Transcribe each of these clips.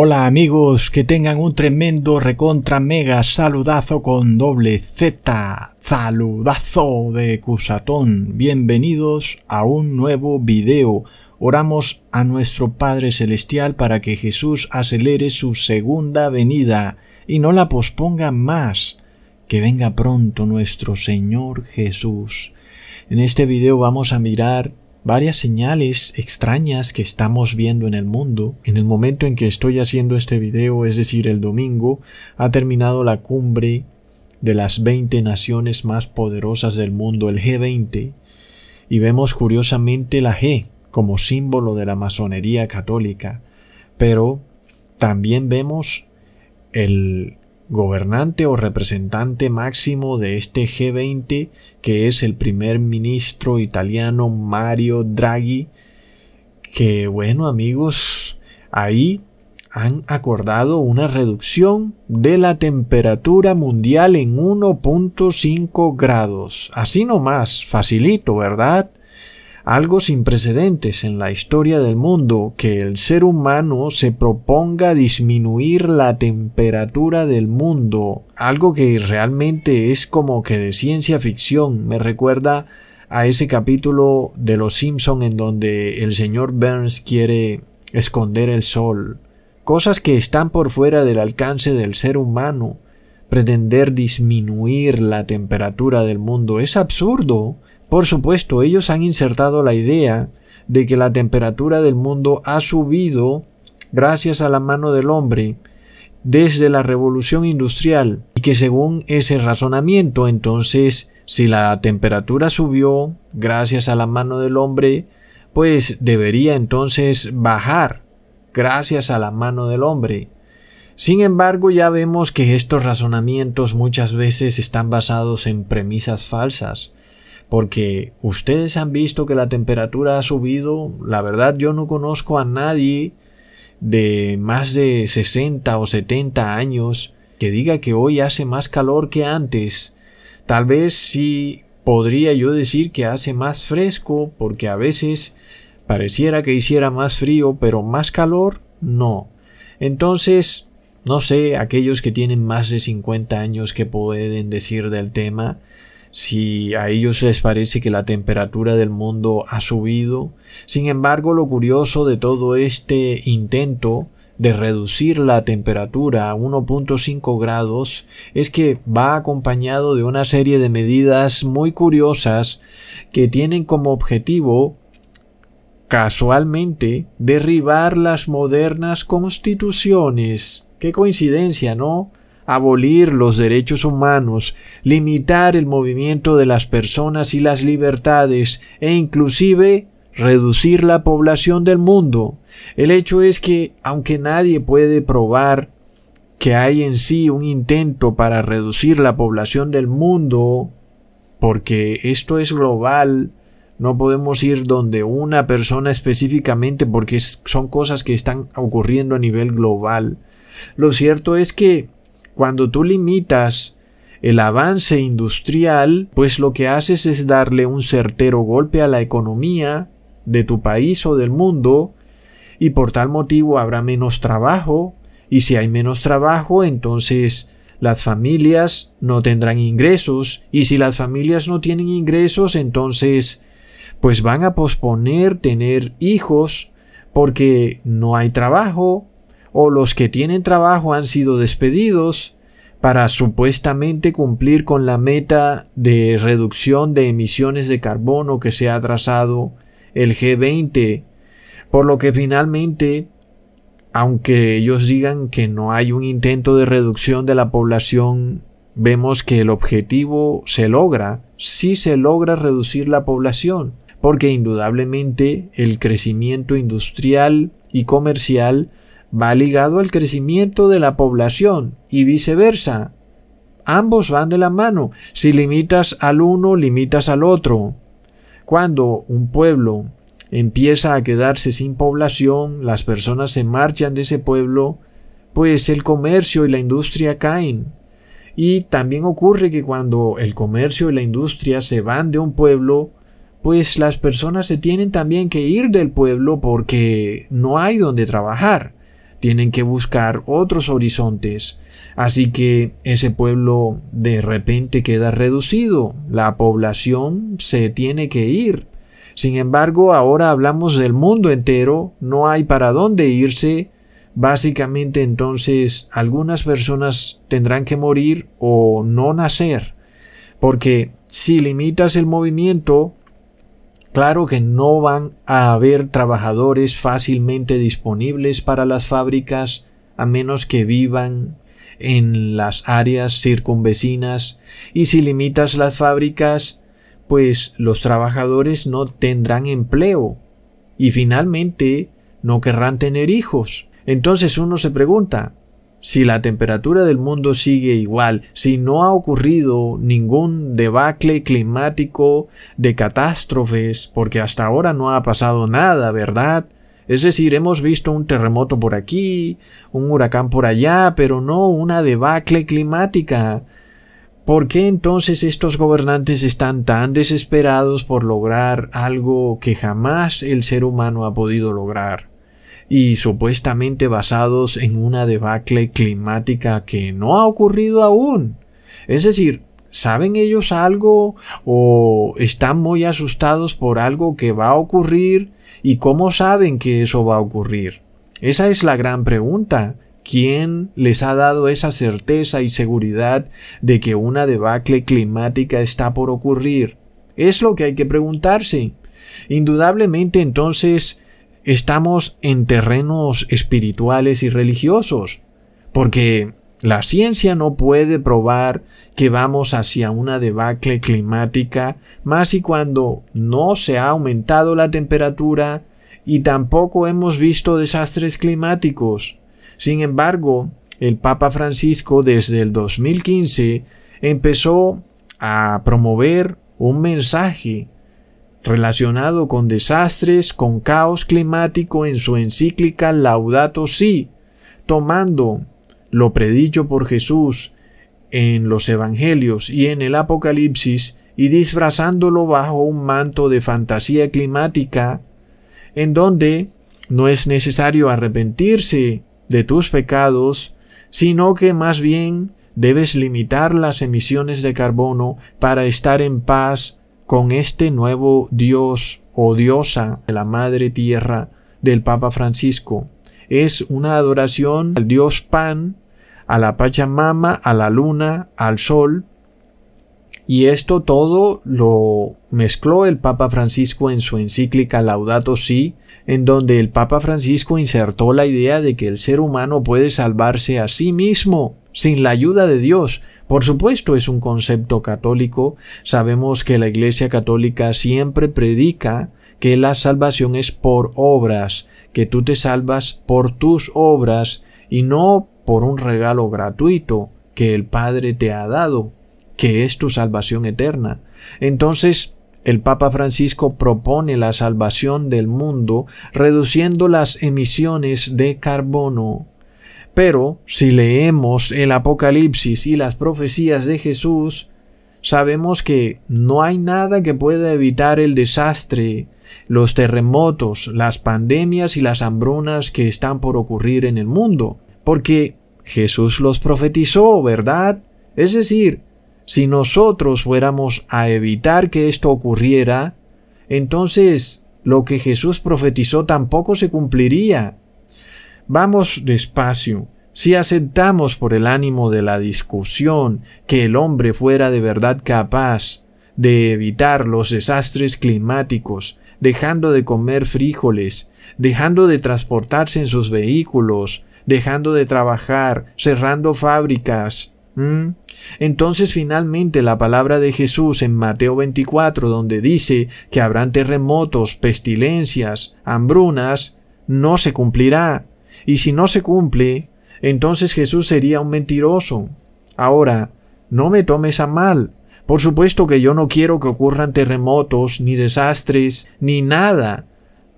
Hola amigos, que tengan un tremendo recontra mega saludazo con doble Z, saludazo de Cusatón. Bienvenidos a un nuevo video. Oramos a nuestro Padre Celestial para que Jesús acelere su segunda venida y no la posponga más. Que venga pronto nuestro Señor Jesús. En este video vamos a mirar varias señales extrañas que estamos viendo en el mundo. En el momento en que estoy haciendo este video, es decir, el domingo, ha terminado la cumbre de las 20 naciones más poderosas del mundo, el G20, y vemos curiosamente la G como símbolo de la masonería católica, pero también vemos el gobernante o representante máximo de este G20, que es el primer ministro italiano Mario Draghi, que bueno amigos, ahí han acordado una reducción de la temperatura mundial en 1.5 grados. Así nomás, facilito, ¿verdad? Algo sin precedentes en la historia del mundo, que el ser humano se proponga disminuir la temperatura del mundo, algo que realmente es como que de ciencia ficción, me recuerda a ese capítulo de Los Simpson en donde el señor Burns quiere esconder el sol, cosas que están por fuera del alcance del ser humano. Pretender disminuir la temperatura del mundo es absurdo. Por supuesto, ellos han insertado la idea de que la temperatura del mundo ha subido gracias a la mano del hombre desde la revolución industrial y que según ese razonamiento entonces si la temperatura subió gracias a la mano del hombre pues debería entonces bajar gracias a la mano del hombre. Sin embargo, ya vemos que estos razonamientos muchas veces están basados en premisas falsas porque ustedes han visto que la temperatura ha subido, la verdad yo no conozco a nadie de más de 60 o 70 años que diga que hoy hace más calor que antes. Tal vez sí podría yo decir que hace más fresco, porque a veces pareciera que hiciera más frío, pero más calor no. Entonces, no sé, aquellos que tienen más de 50 años que pueden decir del tema, si a ellos les parece que la temperatura del mundo ha subido. Sin embargo, lo curioso de todo este intento de reducir la temperatura a 1.5 grados es que va acompañado de una serie de medidas muy curiosas que tienen como objetivo casualmente derribar las modernas constituciones. Qué coincidencia, ¿no? Abolir los derechos humanos, limitar el movimiento de las personas y las libertades e inclusive reducir la población del mundo. El hecho es que, aunque nadie puede probar que hay en sí un intento para reducir la población del mundo, porque esto es global, no podemos ir donde una persona específicamente porque son cosas que están ocurriendo a nivel global. Lo cierto es que cuando tú limitas el avance industrial, pues lo que haces es darle un certero golpe a la economía de tu país o del mundo, y por tal motivo habrá menos trabajo, y si hay menos trabajo, entonces las familias no tendrán ingresos, y si las familias no tienen ingresos, entonces pues van a posponer tener hijos porque no hay trabajo, o los que tienen trabajo han sido despedidos para supuestamente cumplir con la meta de reducción de emisiones de carbono que se ha trazado el G20, por lo que finalmente, aunque ellos digan que no hay un intento de reducción de la población, vemos que el objetivo se logra, sí se logra reducir la población, porque indudablemente el crecimiento industrial y comercial va ligado al crecimiento de la población y viceversa. Ambos van de la mano. Si limitas al uno, limitas al otro. Cuando un pueblo empieza a quedarse sin población, las personas se marchan de ese pueblo, pues el comercio y la industria caen. Y también ocurre que cuando el comercio y la industria se van de un pueblo, pues las personas se tienen también que ir del pueblo porque no hay donde trabajar tienen que buscar otros horizontes. Así que ese pueblo de repente queda reducido, la población se tiene que ir. Sin embargo, ahora hablamos del mundo entero, no hay para dónde irse. Básicamente entonces algunas personas tendrán que morir o no nacer. Porque si limitas el movimiento, Claro que no van a haber trabajadores fácilmente disponibles para las fábricas a menos que vivan en las áreas circunvecinas y si limitas las fábricas pues los trabajadores no tendrán empleo y finalmente no querrán tener hijos. Entonces uno se pregunta, si la temperatura del mundo sigue igual, si no ha ocurrido ningún debacle climático de catástrofes, porque hasta ahora no ha pasado nada, ¿verdad? Es decir, hemos visto un terremoto por aquí, un huracán por allá, pero no una debacle climática. ¿Por qué entonces estos gobernantes están tan desesperados por lograr algo que jamás el ser humano ha podido lograr? Y supuestamente basados en una debacle climática que no ha ocurrido aún. Es decir, ¿saben ellos algo o están muy asustados por algo que va a ocurrir? ¿Y cómo saben que eso va a ocurrir? Esa es la gran pregunta. ¿Quién les ha dado esa certeza y seguridad de que una debacle climática está por ocurrir? Es lo que hay que preguntarse. Indudablemente entonces estamos en terrenos espirituales y religiosos, porque la ciencia no puede probar que vamos hacia una debacle climática, más y cuando no se ha aumentado la temperatura y tampoco hemos visto desastres climáticos. Sin embargo, el Papa Francisco desde el 2015 empezó a promover un mensaje relacionado con desastres, con caos climático en su encíclica Laudato Si, tomando lo predicho por Jesús en los Evangelios y en el Apocalipsis y disfrazándolo bajo un manto de fantasía climática, en donde no es necesario arrepentirse de tus pecados, sino que más bien debes limitar las emisiones de carbono para estar en paz con este nuevo Dios o diosa de la Madre Tierra del Papa Francisco. Es una adoración al Dios Pan, a la Pachamama, a la Luna, al Sol, y esto todo lo mezcló el Papa Francisco en su encíclica Laudato Si, en donde el Papa Francisco insertó la idea de que el ser humano puede salvarse a sí mismo sin la ayuda de Dios, por supuesto es un concepto católico. Sabemos que la Iglesia católica siempre predica que la salvación es por obras, que tú te salvas por tus obras y no por un regalo gratuito que el Padre te ha dado, que es tu salvación eterna. Entonces, el Papa Francisco propone la salvación del mundo reduciendo las emisiones de carbono pero si leemos el Apocalipsis y las profecías de Jesús, sabemos que no hay nada que pueda evitar el desastre, los terremotos, las pandemias y las hambrunas que están por ocurrir en el mundo, porque Jesús los profetizó, ¿verdad? Es decir, si nosotros fuéramos a evitar que esto ocurriera, entonces lo que Jesús profetizó tampoco se cumpliría. Vamos despacio. Si aceptamos por el ánimo de la discusión que el hombre fuera de verdad capaz de evitar los desastres climáticos, dejando de comer frijoles, dejando de transportarse en sus vehículos, dejando de trabajar, cerrando fábricas, entonces finalmente la palabra de Jesús en Mateo 24, donde dice que habrán terremotos, pestilencias, hambrunas, no se cumplirá. Y si no se cumple, entonces Jesús sería un mentiroso. Ahora, no me tomes a mal. Por supuesto que yo no quiero que ocurran terremotos, ni desastres, ni nada.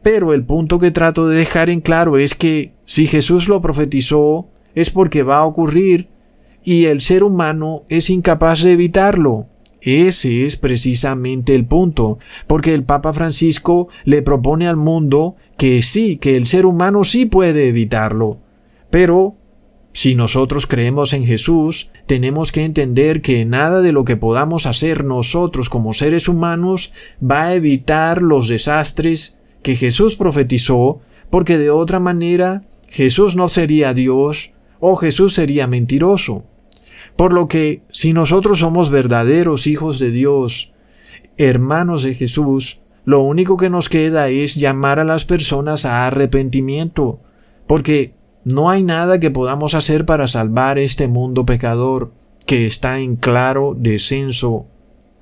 Pero el punto que trato de dejar en claro es que si Jesús lo profetizó, es porque va a ocurrir, y el ser humano es incapaz de evitarlo. Ese es precisamente el punto, porque el Papa Francisco le propone al mundo que sí, que el ser humano sí puede evitarlo. Pero si nosotros creemos en Jesús, tenemos que entender que nada de lo que podamos hacer nosotros como seres humanos va a evitar los desastres que Jesús profetizó, porque de otra manera Jesús no sería Dios o Jesús sería mentiroso. Por lo que, si nosotros somos verdaderos hijos de Dios, hermanos de Jesús, lo único que nos queda es llamar a las personas a arrepentimiento, porque no hay nada que podamos hacer para salvar este mundo pecador que está en claro descenso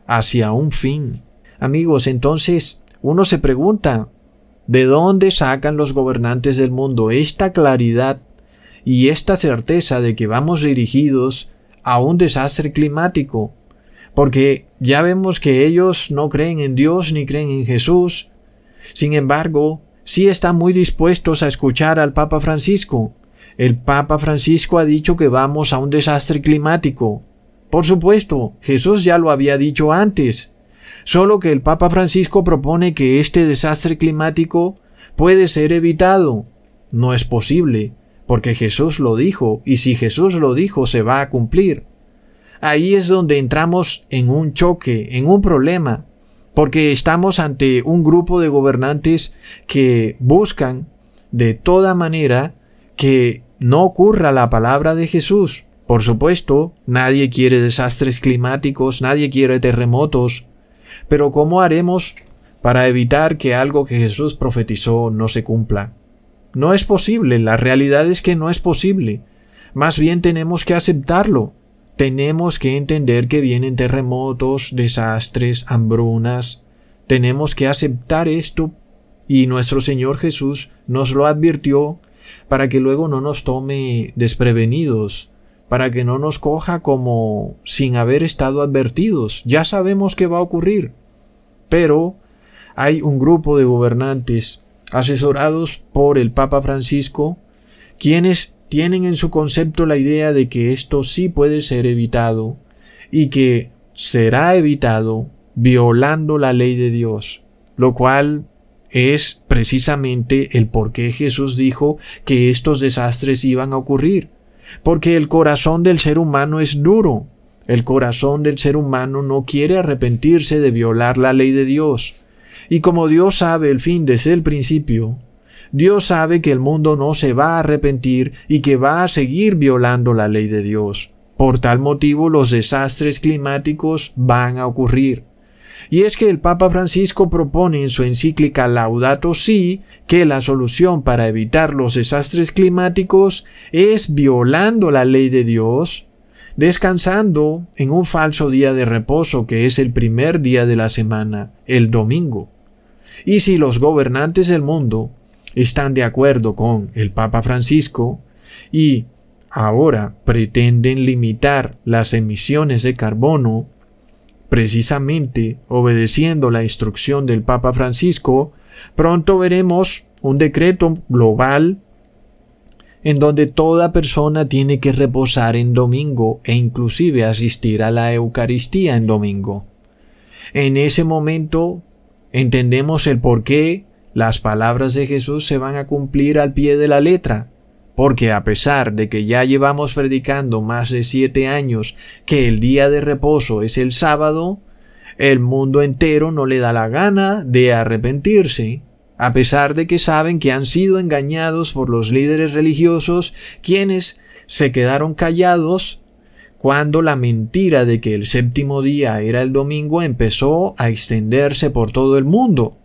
hacia un fin. Amigos, entonces uno se pregunta, ¿de dónde sacan los gobernantes del mundo esta claridad y esta certeza de que vamos dirigidos a un desastre climático? Porque ya vemos que ellos no creen en Dios ni creen en Jesús. Sin embargo, sí están muy dispuestos a escuchar al Papa Francisco. El Papa Francisco ha dicho que vamos a un desastre climático. Por supuesto, Jesús ya lo había dicho antes. Solo que el Papa Francisco propone que este desastre climático puede ser evitado. No es posible, porque Jesús lo dijo, y si Jesús lo dijo, se va a cumplir. Ahí es donde entramos en un choque, en un problema, porque estamos ante un grupo de gobernantes que buscan de toda manera que no ocurra la palabra de Jesús. Por supuesto, nadie quiere desastres climáticos, nadie quiere terremotos, pero ¿cómo haremos para evitar que algo que Jesús profetizó no se cumpla? No es posible, la realidad es que no es posible. Más bien tenemos que aceptarlo tenemos que entender que vienen terremotos, desastres, hambrunas. Tenemos que aceptar esto y nuestro Señor Jesús nos lo advirtió para que luego no nos tome desprevenidos, para que no nos coja como sin haber estado advertidos. Ya sabemos que va a ocurrir. Pero hay un grupo de gobernantes asesorados por el Papa Francisco, quienes tienen en su concepto la idea de que esto sí puede ser evitado y que será evitado violando la ley de Dios, lo cual es precisamente el por qué Jesús dijo que estos desastres iban a ocurrir, porque el corazón del ser humano es duro, el corazón del ser humano no quiere arrepentirse de violar la ley de Dios, y como Dios sabe el fin desde el principio, Dios sabe que el mundo no se va a arrepentir y que va a seguir violando la ley de Dios. Por tal motivo los desastres climáticos van a ocurrir. Y es que el Papa Francisco propone en su encíclica Laudato Si que la solución para evitar los desastres climáticos es violando la ley de Dios, descansando en un falso día de reposo que es el primer día de la semana, el domingo. Y si los gobernantes del mundo están de acuerdo con el Papa Francisco y ahora pretenden limitar las emisiones de carbono, precisamente obedeciendo la instrucción del Papa Francisco, pronto veremos un decreto global en donde toda persona tiene que reposar en domingo e inclusive asistir a la Eucaristía en domingo. En ese momento entendemos el porqué las palabras de Jesús se van a cumplir al pie de la letra, porque a pesar de que ya llevamos predicando más de siete años que el día de reposo es el sábado, el mundo entero no le da la gana de arrepentirse, a pesar de que saben que han sido engañados por los líderes religiosos, quienes se quedaron callados cuando la mentira de que el séptimo día era el domingo empezó a extenderse por todo el mundo.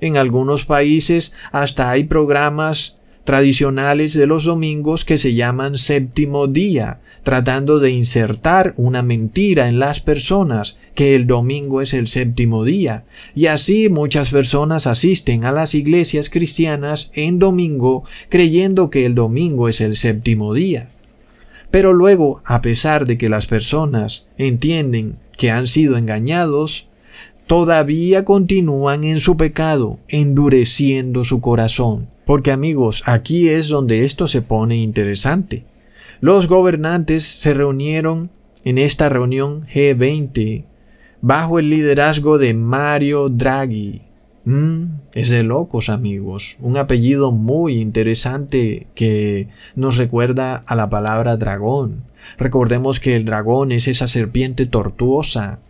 En algunos países hasta hay programas tradicionales de los domingos que se llaman séptimo día, tratando de insertar una mentira en las personas que el domingo es el séptimo día. Y así muchas personas asisten a las iglesias cristianas en domingo creyendo que el domingo es el séptimo día. Pero luego, a pesar de que las personas entienden que han sido engañados, todavía continúan en su pecado, endureciendo su corazón. Porque amigos, aquí es donde esto se pone interesante. Los gobernantes se reunieron en esta reunión G20 bajo el liderazgo de Mario Draghi. Mm, es de locos amigos. Un apellido muy interesante que nos recuerda a la palabra dragón. Recordemos que el dragón es esa serpiente tortuosa.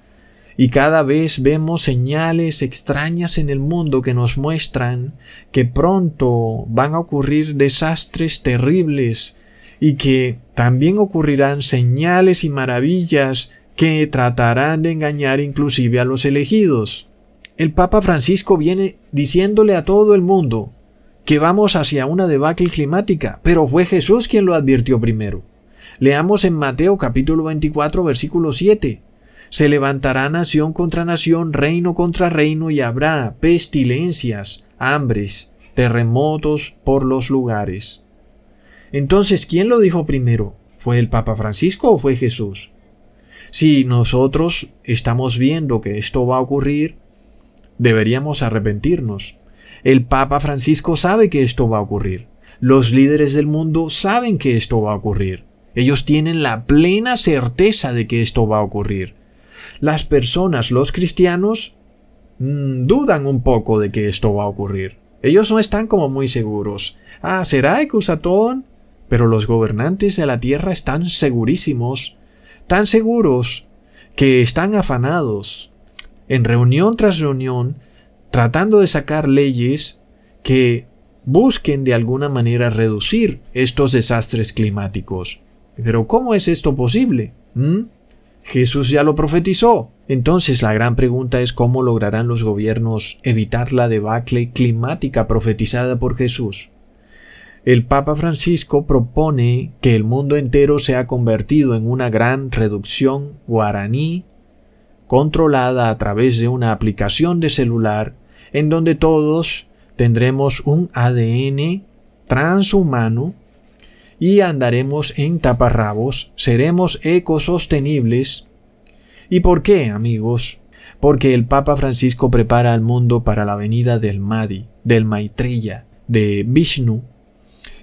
Y cada vez vemos señales extrañas en el mundo que nos muestran que pronto van a ocurrir desastres terribles y que también ocurrirán señales y maravillas que tratarán de engañar inclusive a los elegidos. El Papa Francisco viene diciéndole a todo el mundo que vamos hacia una debacle climática, pero fue Jesús quien lo advirtió primero. Leamos en Mateo capítulo 24 versículo 7. Se levantará nación contra nación, reino contra reino, y habrá pestilencias, hambres, terremotos por los lugares. Entonces, ¿quién lo dijo primero? ¿Fue el Papa Francisco o fue Jesús? Si nosotros estamos viendo que esto va a ocurrir, deberíamos arrepentirnos. El Papa Francisco sabe que esto va a ocurrir. Los líderes del mundo saben que esto va a ocurrir. Ellos tienen la plena certeza de que esto va a ocurrir. Las personas, los cristianos, mm, dudan un poco de que esto va a ocurrir. Ellos no están como muy seguros. Ah, ¿será Ecusatón? Pero los gobernantes de la tierra están segurísimos, tan seguros, que están afanados, en reunión tras reunión, tratando de sacar leyes que busquen de alguna manera reducir estos desastres climáticos. Pero ¿cómo es esto posible? ¿Mm? Jesús ya lo profetizó. Entonces la gran pregunta es cómo lograrán los gobiernos evitar la debacle climática profetizada por Jesús. El Papa Francisco propone que el mundo entero sea convertido en una gran reducción guaraní controlada a través de una aplicación de celular en donde todos tendremos un ADN transhumano y andaremos en taparrabos, seremos ecosostenibles. ¿Y por qué, amigos? Porque el Papa Francisco prepara al mundo para la venida del Mahdi, del Maitreya, de Vishnu,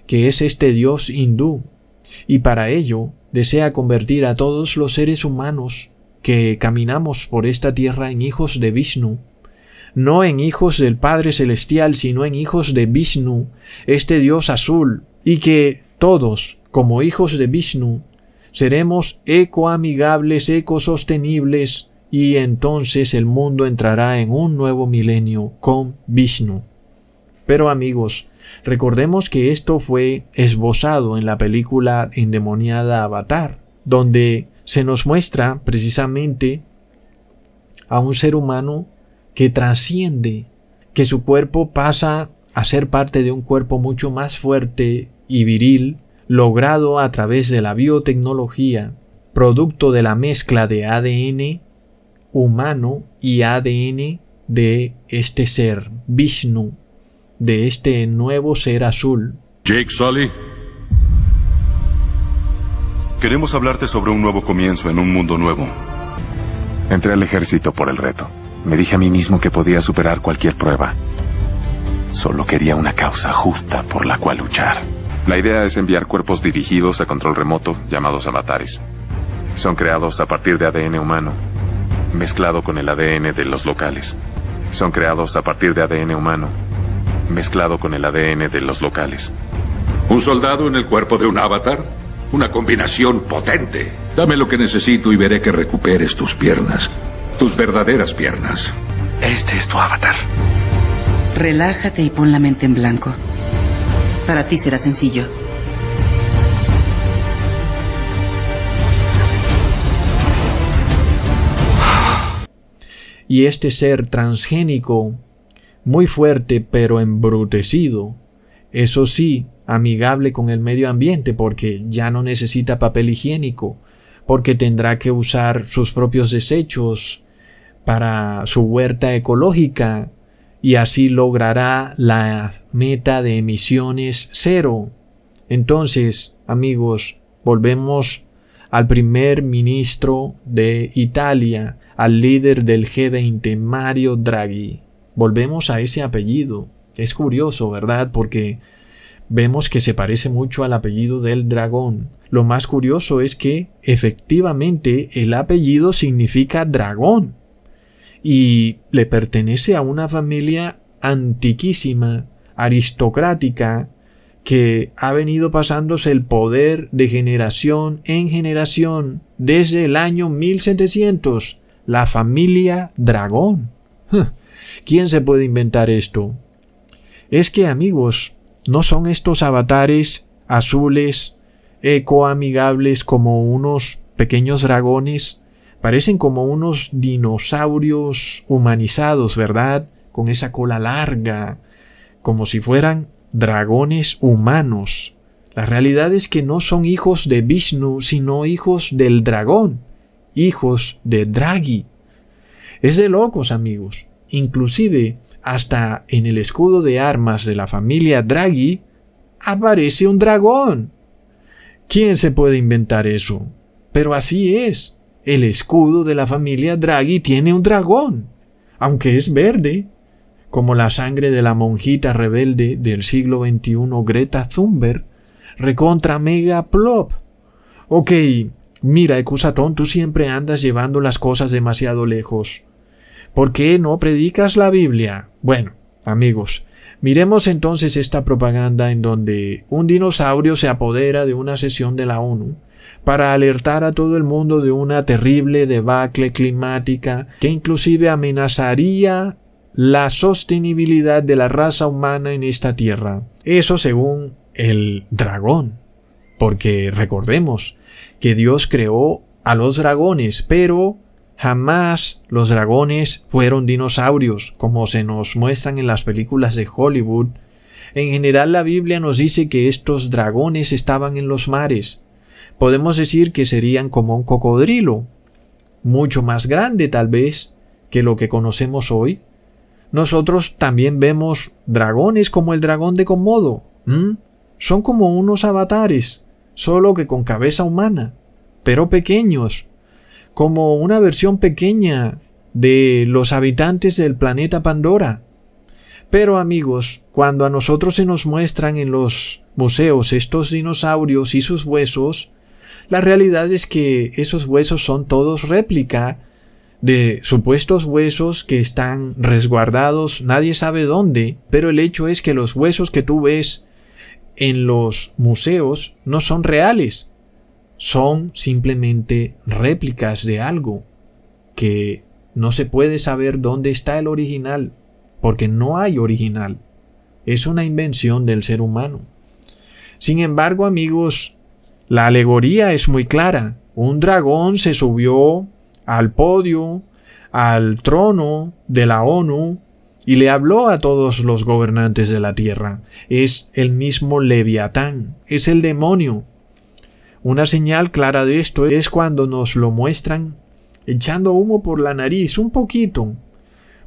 que es este dios hindú, y para ello desea convertir a todos los seres humanos que caminamos por esta tierra en hijos de Vishnu, no en hijos del Padre Celestial, sino en hijos de Vishnu, este Dios azul, y que todos, como hijos de Vishnu, seremos ecoamigables, ecosostenibles, y entonces el mundo entrará en un nuevo milenio con Vishnu. Pero amigos, recordemos que esto fue esbozado en la película endemoniada Avatar, donde se nos muestra precisamente a un ser humano que trasciende, que su cuerpo pasa a ser parte de un cuerpo mucho más fuerte y viril, logrado a través de la biotecnología, producto de la mezcla de ADN humano y ADN de este ser, Vishnu, de este nuevo ser azul. Jake Sully. Queremos hablarte sobre un nuevo comienzo en un mundo nuevo. Entré al ejército por el reto. Me dije a mí mismo que podía superar cualquier prueba. Solo quería una causa justa por la cual luchar. La idea es enviar cuerpos dirigidos a control remoto, llamados avatares. Son creados a partir de ADN humano, mezclado con el ADN de los locales. Son creados a partir de ADN humano, mezclado con el ADN de los locales. ¿Un soldado en el cuerpo de un avatar? Una combinación potente. Dame lo que necesito y veré que recuperes tus piernas. Tus verdaderas piernas. Este es tu avatar. Relájate y pon la mente en blanco. Para ti será sencillo. Y este ser transgénico, muy fuerte pero embrutecido, eso sí, amigable con el medio ambiente porque ya no necesita papel higiénico, porque tendrá que usar sus propios desechos para su huerta ecológica y así logrará la meta de emisiones cero. Entonces, amigos, volvemos al primer ministro de Italia, al líder del G20, Mario Draghi. Volvemos a ese apellido. Es curioso, ¿verdad? Porque vemos que se parece mucho al apellido del dragón. Lo más curioso es que efectivamente el apellido significa dragón y le pertenece a una familia antiquísima, aristocrática, que ha venido pasándose el poder de generación en generación desde el año 1700, la familia Dragón. ¿Quién se puede inventar esto? Es que amigos, no son estos avatares azules ecoamigables como unos pequeños dragones, parecen como unos dinosaurios humanizados, ¿verdad? Con esa cola larga, como si fueran dragones humanos. La realidad es que no son hijos de Vishnu, sino hijos del dragón, hijos de Draghi. Es de locos, amigos. Inclusive, hasta en el escudo de armas de la familia Draghi aparece un dragón. ¿Quién se puede inventar eso? Pero así es. El escudo de la familia Draghi tiene un dragón, aunque es verde, como la sangre de la monjita rebelde del siglo XXI Greta Thunberg, recontra mega plop. Ok, mira, Ecusatón, tú siempre andas llevando las cosas demasiado lejos. ¿Por qué no predicas la Biblia? Bueno, amigos, miremos entonces esta propaganda en donde un dinosaurio se apodera de una sesión de la ONU para alertar a todo el mundo de una terrible debacle climática que inclusive amenazaría la sostenibilidad de la raza humana en esta tierra. Eso según el dragón. Porque recordemos que Dios creó a los dragones, pero jamás los dragones fueron dinosaurios, como se nos muestran en las películas de Hollywood. En general la Biblia nos dice que estos dragones estaban en los mares. Podemos decir que serían como un cocodrilo, mucho más grande tal vez que lo que conocemos hoy, nosotros también vemos dragones como el dragón de Komodo. Son como unos avatares, solo que con cabeza humana, pero pequeños, como una versión pequeña de los habitantes del planeta Pandora. Pero amigos, cuando a nosotros se nos muestran en los museos estos dinosaurios y sus huesos, la realidad es que esos huesos son todos réplica de supuestos huesos que están resguardados nadie sabe dónde, pero el hecho es que los huesos que tú ves en los museos no son reales, son simplemente réplicas de algo que no se puede saber dónde está el original, porque no hay original. Es una invención del ser humano. Sin embargo, amigos, la alegoría es muy clara. Un dragón se subió al podio, al trono de la ONU, y le habló a todos los gobernantes de la tierra. Es el mismo Leviatán, es el demonio. Una señal clara de esto es cuando nos lo muestran echando humo por la nariz, un poquito.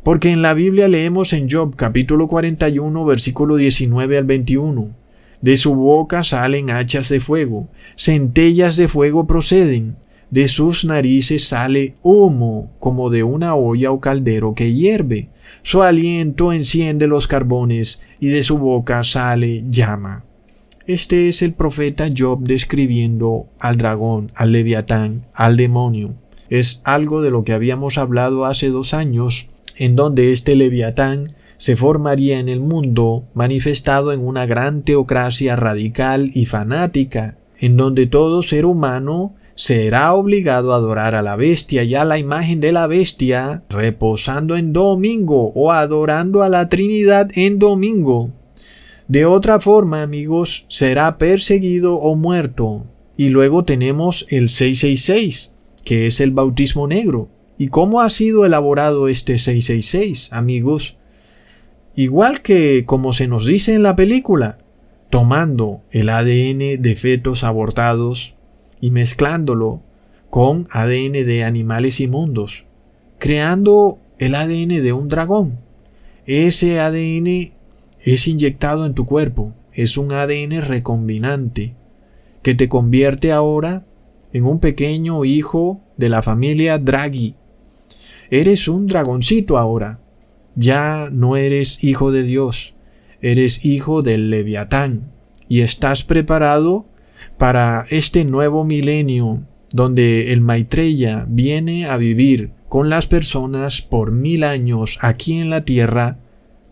Porque en la Biblia leemos en Job capítulo 41 versículo 19 al 21. De su boca salen hachas de fuego, centellas de fuego proceden, de sus narices sale humo como de una olla o caldero que hierve. Su aliento enciende los carbones y de su boca sale llama. Este es el profeta Job describiendo al dragón, al leviatán, al demonio. Es algo de lo que habíamos hablado hace dos años, en donde este leviatán se formaría en el mundo manifestado en una gran teocracia radical y fanática, en donde todo ser humano será obligado a adorar a la bestia y a la imagen de la bestia, reposando en domingo o adorando a la Trinidad en domingo. De otra forma, amigos, será perseguido o muerto. Y luego tenemos el 666, que es el bautismo negro. ¿Y cómo ha sido elaborado este 666, amigos? Igual que como se nos dice en la película, tomando el ADN de fetos abortados, y mezclándolo con ADN de animales inmundos, creando el ADN de un dragón. Ese ADN es inyectado en tu cuerpo, es un ADN recombinante que te convierte ahora en un pequeño hijo de la familia Draghi. Eres un dragoncito ahora. Ya no eres hijo de Dios, eres hijo del Leviatán y estás preparado para este nuevo milenio donde el Maitreya viene a vivir con las personas por mil años aquí en la tierra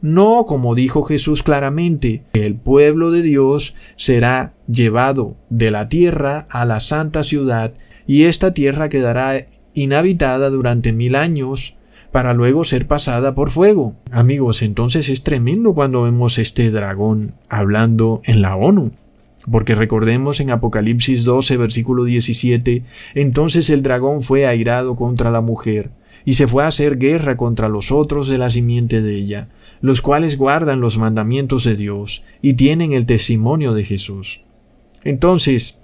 no como dijo Jesús claramente, el pueblo de Dios será llevado de la tierra a la santa ciudad y esta tierra quedará inhabitada durante mil años para luego ser pasada por fuego. Amigos, entonces es tremendo cuando vemos este dragón hablando en la ONU. Porque recordemos en Apocalipsis 12, versículo 17, entonces el dragón fue airado contra la mujer, y se fue a hacer guerra contra los otros de la simiente de ella, los cuales guardan los mandamientos de Dios y tienen el testimonio de Jesús. Entonces,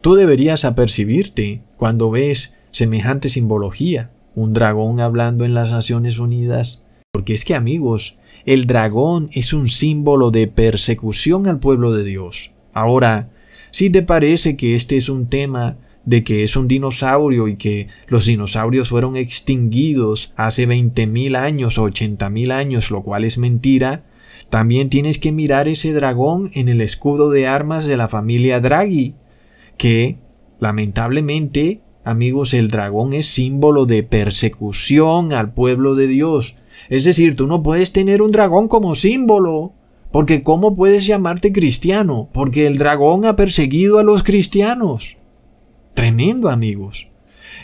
tú deberías apercibirte cuando ves semejante simbología, un dragón hablando en las Naciones Unidas, porque es que amigos, el dragón es un símbolo de persecución al pueblo de Dios. Ahora, si te parece que este es un tema de que es un dinosaurio y que los dinosaurios fueron extinguidos hace 20.000 años o 80.000 años, lo cual es mentira, también tienes que mirar ese dragón en el escudo de armas de la familia Draghi, que, lamentablemente, amigos, el dragón es símbolo de persecución al pueblo de Dios. Es decir, tú no puedes tener un dragón como símbolo. Porque ¿cómo puedes llamarte cristiano? Porque el dragón ha perseguido a los cristianos. Tremendo, amigos.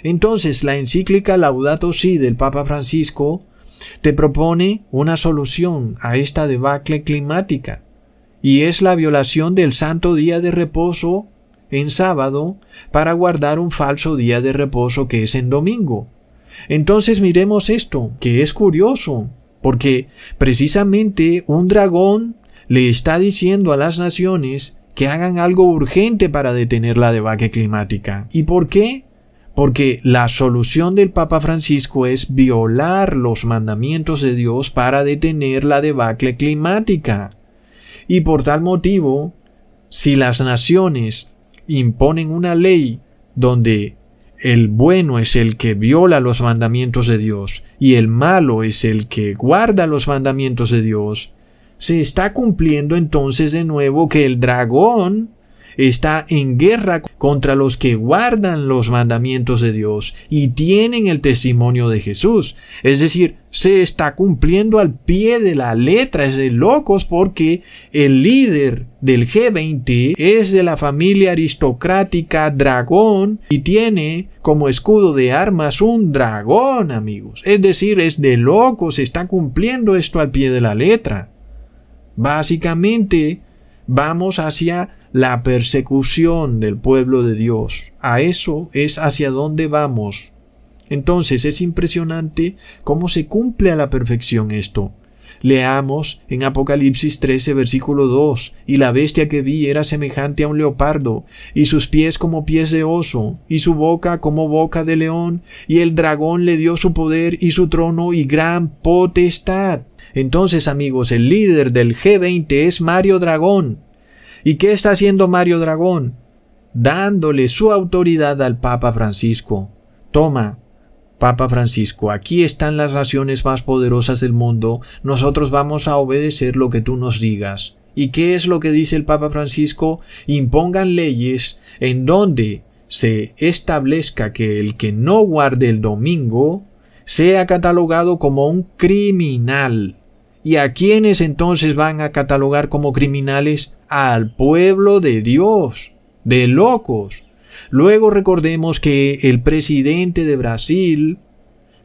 Entonces, la encíclica Laudato Si del Papa Francisco te propone una solución a esta debacle climática, y es la violación del santo día de reposo en sábado para guardar un falso día de reposo que es en domingo. Entonces miremos esto, que es curioso, porque precisamente un dragón le está diciendo a las naciones que hagan algo urgente para detener la debacle climática. ¿Y por qué? Porque la solución del Papa Francisco es violar los mandamientos de Dios para detener la debacle climática. Y por tal motivo, si las naciones imponen una ley donde el bueno es el que viola los mandamientos de Dios y el malo es el que guarda los mandamientos de Dios, se está cumpliendo entonces de nuevo que el dragón está en guerra contra los que guardan los mandamientos de Dios y tienen el testimonio de Jesús. Es decir, se está cumpliendo al pie de la letra, es de locos porque el líder del G20 es de la familia aristocrática dragón y tiene como escudo de armas un dragón, amigos. Es decir, es de locos, se está cumpliendo esto al pie de la letra. Básicamente, vamos hacia la persecución del pueblo de Dios. A eso es hacia donde vamos. Entonces es impresionante cómo se cumple a la perfección esto. Leamos en Apocalipsis 13 versículo 2, y la bestia que vi era semejante a un leopardo, y sus pies como pies de oso, y su boca como boca de león, y el dragón le dio su poder y su trono y gran potestad. Entonces amigos, el líder del G20 es Mario Dragón, ¿Y qué está haciendo Mario Dragón? Dándole su autoridad al Papa Francisco. Toma, Papa Francisco, aquí están las naciones más poderosas del mundo, nosotros vamos a obedecer lo que tú nos digas. ¿Y qué es lo que dice el Papa Francisco? Impongan leyes en donde se establezca que el que no guarde el domingo sea catalogado como un criminal. ¿Y a quiénes entonces van a catalogar como criminales? al pueblo de Dios, de locos. Luego recordemos que el presidente de Brasil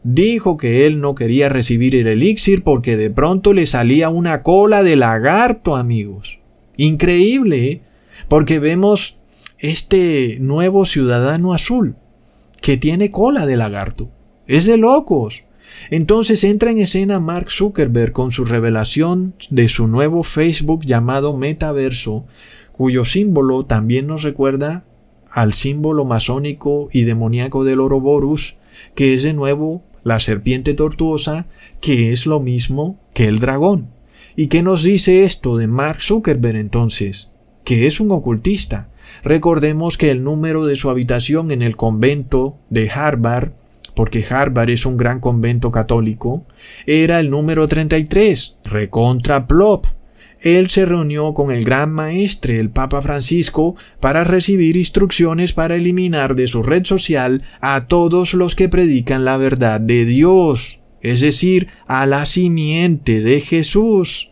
dijo que él no quería recibir el elixir porque de pronto le salía una cola de lagarto, amigos. Increíble, ¿eh? porque vemos este nuevo ciudadano azul que tiene cola de lagarto. Es de locos. Entonces entra en escena Mark Zuckerberg con su revelación de su nuevo Facebook llamado Metaverso, cuyo símbolo también nos recuerda al símbolo masónico y demoníaco del Ouroboros, que es de nuevo la serpiente tortuosa, que es lo mismo que el dragón. ¿Y qué nos dice esto de Mark Zuckerberg entonces? Que es un ocultista. Recordemos que el número de su habitación en el convento de Harvard porque Harvard es un gran convento católico, era el número 33, recontra Plop. Él se reunió con el gran maestre, el Papa Francisco, para recibir instrucciones para eliminar de su red social a todos los que predican la verdad de Dios. es decir, a la simiente de Jesús.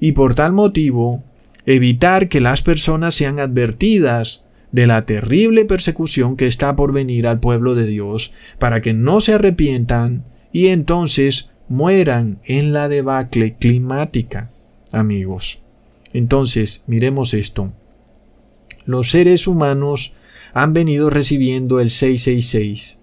Y por tal motivo, evitar que las personas sean advertidas de la terrible persecución que está por venir al pueblo de Dios, para que no se arrepientan y entonces mueran en la debacle climática, amigos. Entonces, miremos esto. Los seres humanos han venido recibiendo el 666.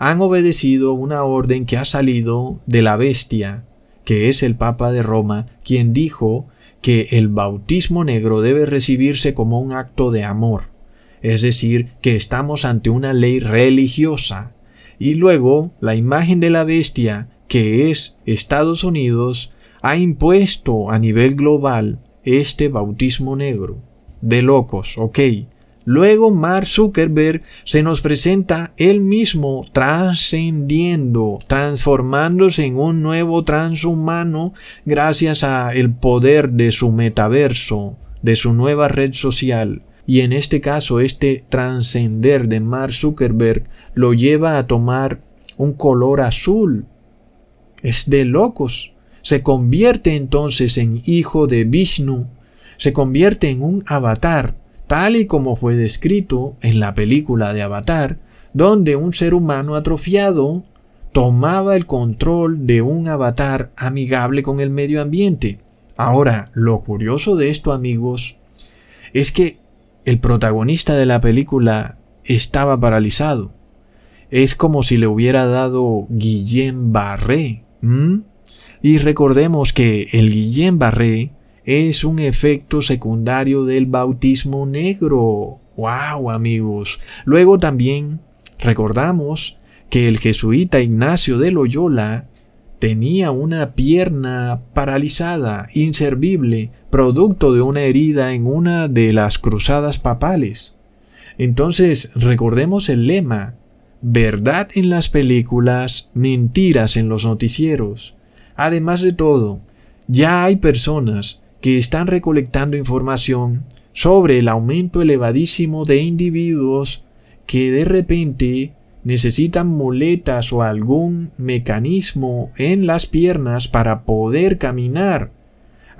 Han obedecido una orden que ha salido de la bestia, que es el Papa de Roma, quien dijo que el bautismo negro debe recibirse como un acto de amor, es decir, que estamos ante una ley religiosa. Y luego la imagen de la bestia, que es Estados Unidos, ha impuesto a nivel global este bautismo negro. De locos, ok. Luego Mark Zuckerberg se nos presenta él mismo trascendiendo, transformándose en un nuevo transhumano gracias a el poder de su metaverso, de su nueva red social. Y en este caso este trascender de Mark Zuckerberg lo lleva a tomar un color azul. Es de locos. Se convierte entonces en hijo de Vishnu, se convierte en un avatar tal y como fue descrito en la película de Avatar, donde un ser humano atrofiado tomaba el control de un avatar amigable con el medio ambiente. Ahora, lo curioso de esto, amigos, es que el protagonista de la película estaba paralizado. Es como si le hubiera dado Guillén Barré. Y recordemos que el Guillén Barré es un efecto secundario del bautismo negro. ¡Wow, amigos! Luego también recordamos que el jesuita Ignacio de Loyola tenía una pierna paralizada, inservible, producto de una herida en una de las cruzadas papales. Entonces, recordemos el lema, verdad en las películas, mentiras en los noticieros. Además de todo, ya hay personas que están recolectando información sobre el aumento elevadísimo de individuos que de repente necesitan muletas o algún mecanismo en las piernas para poder caminar.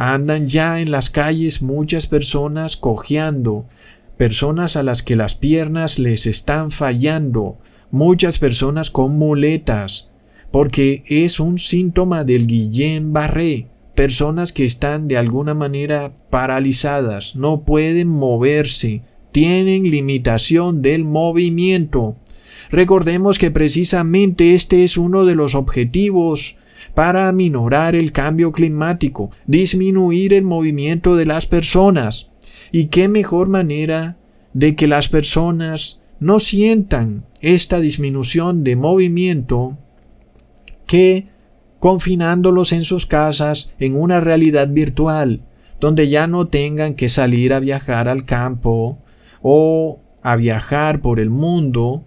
Andan ya en las calles muchas personas cojeando, personas a las que las piernas les están fallando, muchas personas con muletas, porque es un síntoma del Guillén Barré, personas que están de alguna manera paralizadas, no pueden moverse, tienen limitación del movimiento. Recordemos que precisamente este es uno de los objetivos para aminorar el cambio climático, disminuir el movimiento de las personas. ¿Y qué mejor manera de que las personas no sientan esta disminución de movimiento que confinándolos en sus casas en una realidad virtual, donde ya no tengan que salir a viajar al campo o a viajar por el mundo,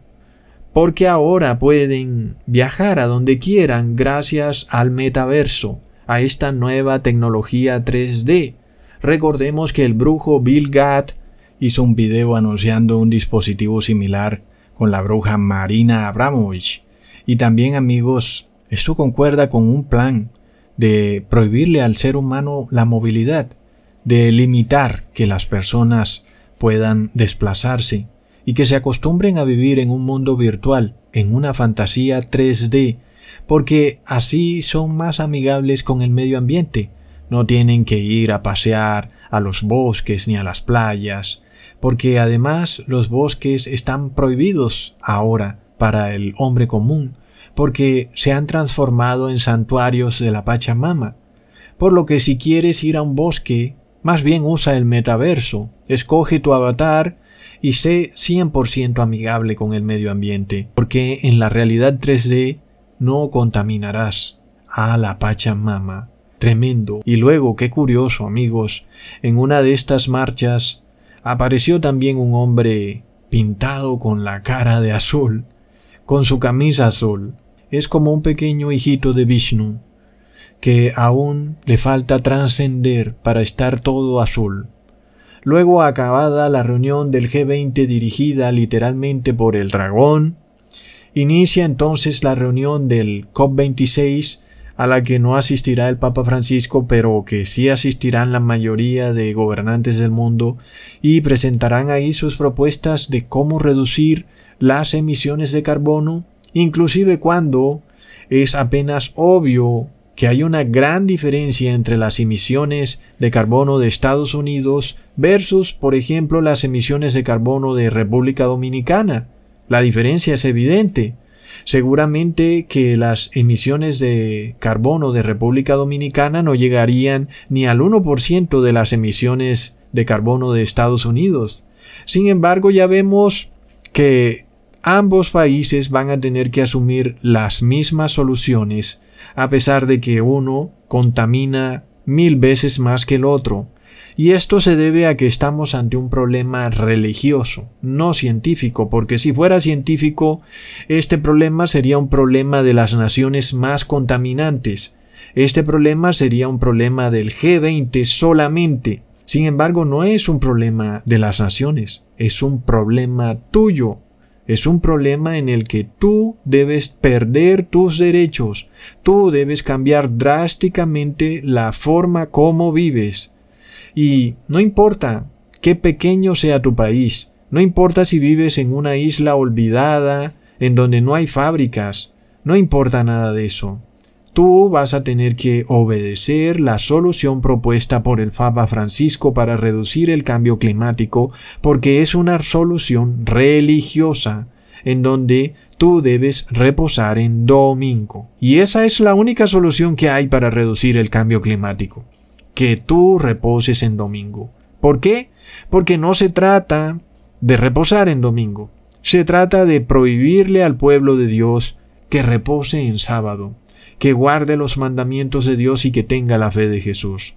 porque ahora pueden viajar a donde quieran gracias al metaverso, a esta nueva tecnología 3D. Recordemos que el brujo Bill Gatt hizo un video anunciando un dispositivo similar con la bruja Marina Abramovich. Y también amigos, esto concuerda con un plan de prohibirle al ser humano la movilidad, de limitar que las personas puedan desplazarse y que se acostumbren a vivir en un mundo virtual, en una fantasía 3D, porque así son más amigables con el medio ambiente. No tienen que ir a pasear a los bosques ni a las playas, porque además los bosques están prohibidos ahora para el hombre común, porque se han transformado en santuarios de la Pachamama. Por lo que si quieres ir a un bosque, más bien usa el metaverso, escoge tu avatar y sé 100% amigable con el medio ambiente, porque en la realidad 3D no contaminarás a la Pachamama. Tremendo. Y luego, qué curioso, amigos, en una de estas marchas apareció también un hombre pintado con la cara de azul, con su camisa azul, es como un pequeño hijito de Vishnu, que aún le falta trascender para estar todo azul. Luego, acabada la reunión del G20 dirigida literalmente por el dragón, Inicia entonces la reunión del COP26 a la que no asistirá el Papa Francisco, pero que sí asistirán la mayoría de gobernantes del mundo y presentarán ahí sus propuestas de cómo reducir las emisiones de carbono, inclusive cuando es apenas obvio que hay una gran diferencia entre las emisiones de carbono de Estados Unidos versus, por ejemplo, las emisiones de carbono de República Dominicana. La diferencia es evidente. Seguramente que las emisiones de carbono de República Dominicana no llegarían ni al 1% de las emisiones de carbono de Estados Unidos. Sin embargo, ya vemos que ambos países van a tener que asumir las mismas soluciones, a pesar de que uno contamina mil veces más que el otro. Y esto se debe a que estamos ante un problema religioso, no científico, porque si fuera científico, este problema sería un problema de las naciones más contaminantes. Este problema sería un problema del G20 solamente. Sin embargo, no es un problema de las naciones, es un problema tuyo. Es un problema en el que tú debes perder tus derechos, tú debes cambiar drásticamente la forma como vives. Y no importa qué pequeño sea tu país, no importa si vives en una isla olvidada, en donde no hay fábricas, no importa nada de eso. Tú vas a tener que obedecer la solución propuesta por el Papa Francisco para reducir el cambio climático, porque es una solución religiosa, en donde tú debes reposar en domingo. Y esa es la única solución que hay para reducir el cambio climático que tú reposes en domingo. ¿Por qué? Porque no se trata de reposar en domingo. Se trata de prohibirle al pueblo de Dios que repose en sábado, que guarde los mandamientos de Dios y que tenga la fe de Jesús.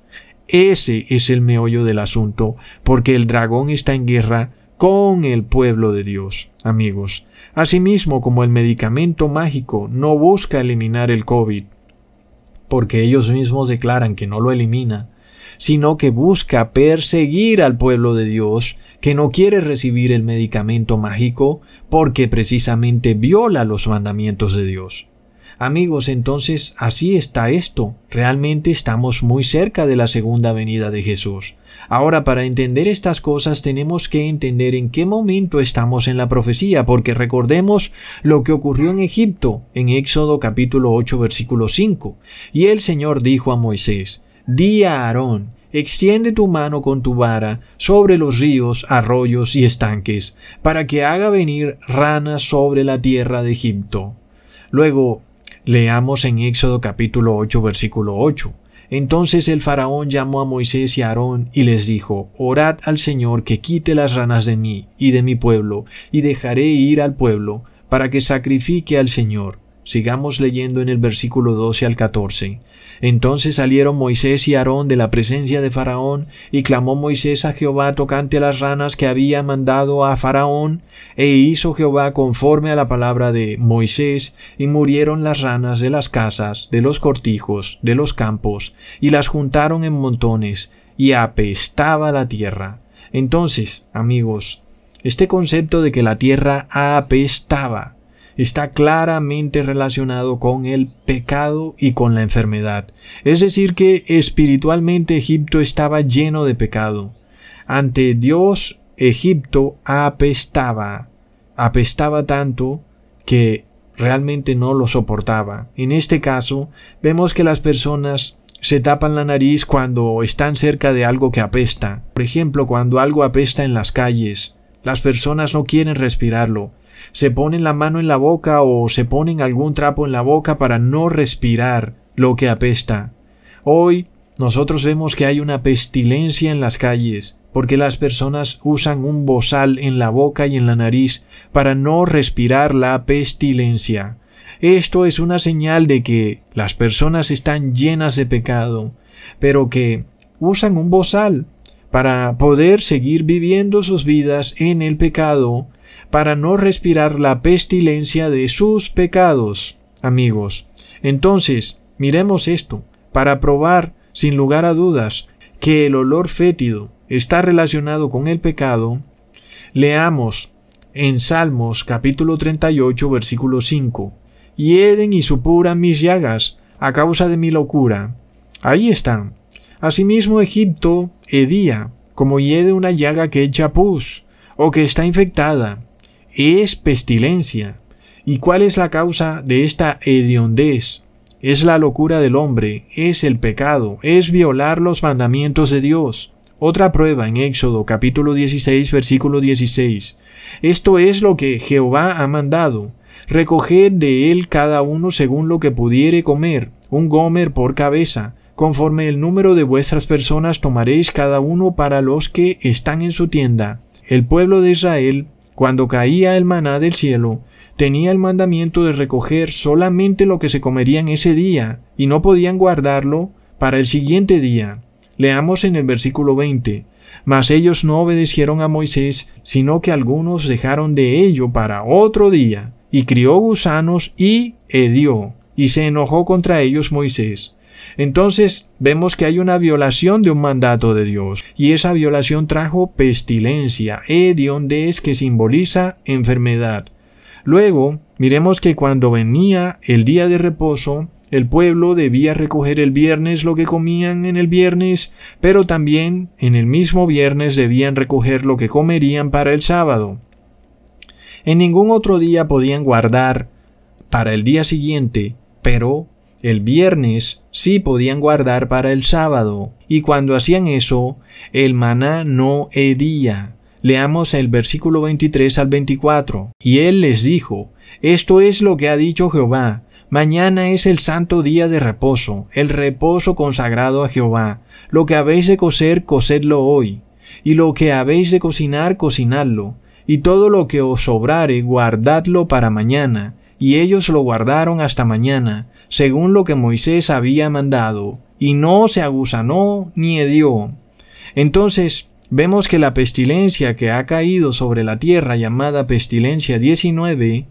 Ese es el meollo del asunto, porque el dragón está en guerra con el pueblo de Dios, amigos. Asimismo como el medicamento mágico no busca eliminar el COVID, porque ellos mismos declaran que no lo elimina, sino que busca perseguir al pueblo de Dios que no quiere recibir el medicamento mágico porque precisamente viola los mandamientos de Dios. Amigos, entonces así está esto. Realmente estamos muy cerca de la segunda venida de Jesús. Ahora, para entender estas cosas tenemos que entender en qué momento estamos en la profecía, porque recordemos lo que ocurrió en Egipto, en Éxodo capítulo 8 versículo 5. Y el Señor dijo a Moisés, Di a Aarón, extiende tu mano con tu vara sobre los ríos, arroyos y estanques, para que haga venir ranas sobre la tierra de Egipto. Luego, leamos en Éxodo capítulo 8 versículo 8. Entonces el faraón llamó a Moisés y a Aarón y les dijo, Orad al Señor que quite las ranas de mí y de mi pueblo, y dejaré ir al pueblo, para que sacrifique al Señor. Sigamos leyendo en el versículo 12 al 14. Entonces salieron Moisés y Aarón de la presencia de Faraón, y clamó Moisés a Jehová tocante las ranas que había mandado a Faraón, e hizo Jehová conforme a la palabra de Moisés, y murieron las ranas de las casas, de los cortijos, de los campos, y las juntaron en montones, y apestaba la tierra. Entonces, amigos, este concepto de que la tierra apestaba, está claramente relacionado con el pecado y con la enfermedad. Es decir, que espiritualmente Egipto estaba lleno de pecado. Ante Dios, Egipto apestaba. Apestaba tanto que realmente no lo soportaba. En este caso, vemos que las personas se tapan la nariz cuando están cerca de algo que apesta. Por ejemplo, cuando algo apesta en las calles. Las personas no quieren respirarlo se ponen la mano en la boca o se ponen algún trapo en la boca para no respirar lo que apesta. Hoy nosotros vemos que hay una pestilencia en las calles, porque las personas usan un bozal en la boca y en la nariz para no respirar la pestilencia. Esto es una señal de que las personas están llenas de pecado, pero que usan un bozal para poder seguir viviendo sus vidas en el pecado para no respirar la pestilencia de sus pecados, amigos. Entonces, miremos esto, para probar, sin lugar a dudas, que el olor fétido está relacionado con el pecado, leamos en Salmos capítulo 38 versículo 5. Hieden y supuran mis llagas a causa de mi locura. Ahí están. Asimismo Egipto hedía, como hiede una llaga que echa pus, o que está infectada. Es pestilencia. ¿Y cuál es la causa de esta hediondez? Es la locura del hombre, es el pecado, es violar los mandamientos de Dios. Otra prueba en Éxodo capítulo 16 versículo 16. Esto es lo que Jehová ha mandado. Recoged de él cada uno según lo que pudiere comer, un gomer por cabeza, conforme el número de vuestras personas tomaréis cada uno para los que están en su tienda. El pueblo de Israel, cuando caía el maná del cielo, tenía el mandamiento de recoger solamente lo que se comerían ese día, y no podían guardarlo para el siguiente día. Leamos en el versículo 20. Mas ellos no obedecieron a Moisés, sino que algunos dejaron de ello para otro día, y crió gusanos y hedió, y se enojó contra ellos Moisés. Entonces vemos que hay una violación de un mandato de Dios, y esa violación trajo pestilencia, hediondez que simboliza enfermedad. Luego, miremos que cuando venía el día de reposo, el pueblo debía recoger el viernes lo que comían en el viernes, pero también en el mismo viernes debían recoger lo que comerían para el sábado. En ningún otro día podían guardar para el día siguiente, pero el viernes sí podían guardar para el sábado, y cuando hacían eso, el maná no hedía. Leamos el versículo 23 al 24. Y él les dijo, Esto es lo que ha dicho Jehová. Mañana es el santo día de reposo, el reposo consagrado a Jehová. Lo que habéis de coser, cosedlo hoy. Y lo que habéis de cocinar, cocinadlo. Y todo lo que os sobrare, guardadlo para mañana. Y ellos lo guardaron hasta mañana según lo que Moisés había mandado, y no se agusanó ni hedió. Entonces, vemos que la pestilencia que ha caído sobre la tierra llamada pestilencia 19,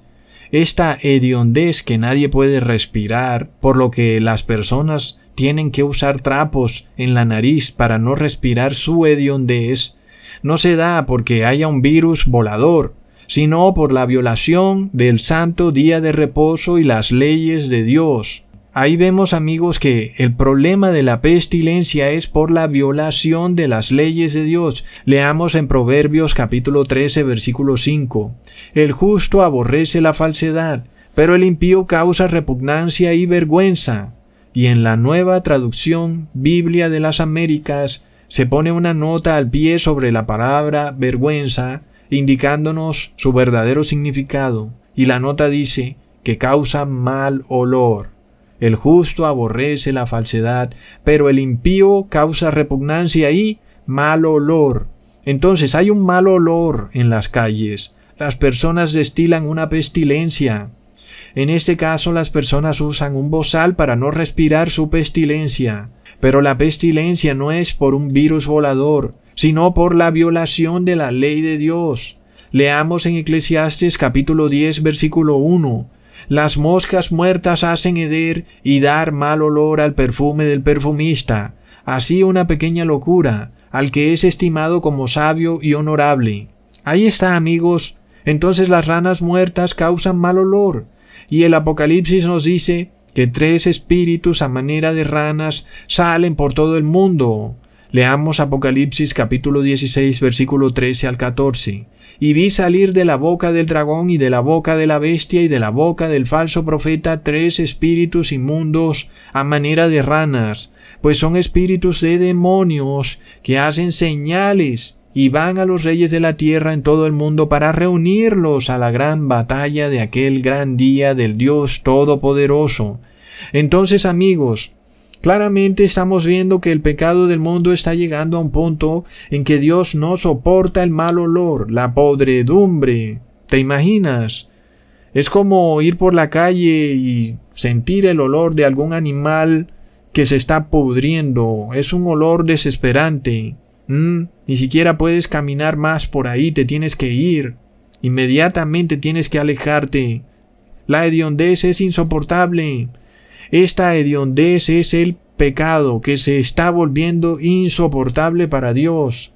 esta hediondez que nadie puede respirar, por lo que las personas tienen que usar trapos en la nariz para no respirar su hediondez, no se da porque haya un virus volador, sino por la violación del santo día de reposo y las leyes de Dios. Ahí vemos amigos que el problema de la pestilencia es por la violación de las leyes de Dios. Leamos en Proverbios capítulo 13 versículo 5. El justo aborrece la falsedad, pero el impío causa repugnancia y vergüenza. Y en la nueva traducción Biblia de las Américas se pone una nota al pie sobre la palabra vergüenza indicándonos su verdadero significado, y la nota dice que causa mal olor. El justo aborrece la falsedad, pero el impío causa repugnancia y mal olor. Entonces hay un mal olor en las calles. Las personas destilan una pestilencia. En este caso las personas usan un bozal para no respirar su pestilencia. Pero la pestilencia no es por un virus volador, sino por la violación de la ley de Dios. Leamos en Eclesiastes capítulo 10 versículo 1. Las moscas muertas hacen heder y dar mal olor al perfume del perfumista, así una pequeña locura, al que es estimado como sabio y honorable. Ahí está, amigos. Entonces las ranas muertas causan mal olor, y el Apocalipsis nos dice que tres espíritus a manera de ranas salen por todo el mundo, Leamos Apocalipsis capítulo 16 versículo 13 al 14. Y vi salir de la boca del dragón y de la boca de la bestia y de la boca del falso profeta tres espíritus inmundos a manera de ranas, pues son espíritus de demonios que hacen señales y van a los reyes de la tierra en todo el mundo para reunirlos a la gran batalla de aquel gran día del Dios Todopoderoso. Entonces amigos, Claramente estamos viendo que el pecado del mundo está llegando a un punto en que Dios no soporta el mal olor, la podredumbre. ¿Te imaginas? Es como ir por la calle y sentir el olor de algún animal que se está pudriendo. Es un olor desesperante. Mm, ni siquiera puedes caminar más por ahí, te tienes que ir. Inmediatamente tienes que alejarte. La hediondez es insoportable. Esta hediondez es el pecado que se está volviendo insoportable para Dios.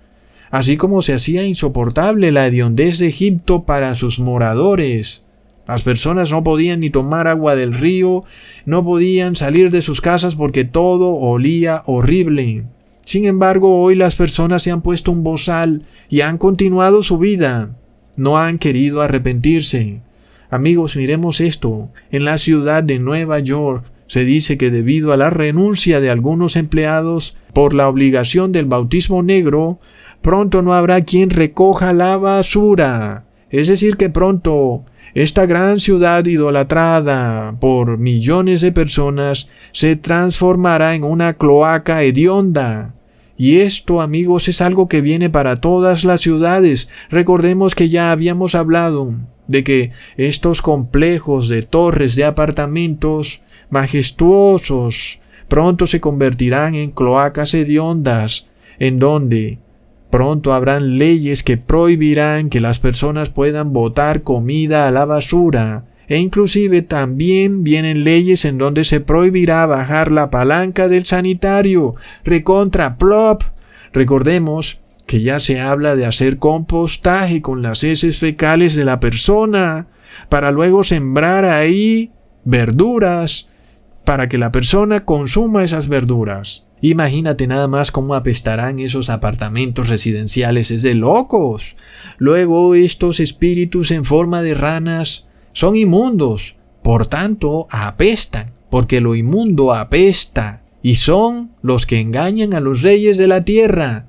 así como se hacía insoportable la hediondez de Egipto para sus moradores. Las personas no podían ni tomar agua del río, no podían salir de sus casas porque todo olía horrible. Sin embargo, hoy las personas se han puesto un bozal y han continuado su vida. No han querido arrepentirse. Amigos, miremos esto. En la ciudad de Nueva York se dice que debido a la renuncia de algunos empleados por la obligación del bautismo negro, pronto no habrá quien recoja la basura. Es decir, que pronto esta gran ciudad idolatrada por millones de personas se transformará en una cloaca hedionda. Y esto, amigos, es algo que viene para todas las ciudades. Recordemos que ya habíamos hablado de que estos complejos de torres de apartamentos majestuosos pronto se convertirán en cloacas hediondas, en donde pronto habrán leyes que prohibirán que las personas puedan botar comida a la basura, e inclusive también vienen leyes en donde se prohibirá bajar la palanca del sanitario, recontra plop. Recordemos que ya se habla de hacer compostaje con las heces fecales de la persona, para luego sembrar ahí verduras, para que la persona consuma esas verduras. Imagínate nada más cómo apestarán esos apartamentos residenciales, es de locos. Luego estos espíritus en forma de ranas son inmundos, por tanto apestan, porque lo inmundo apesta, y son los que engañan a los reyes de la tierra.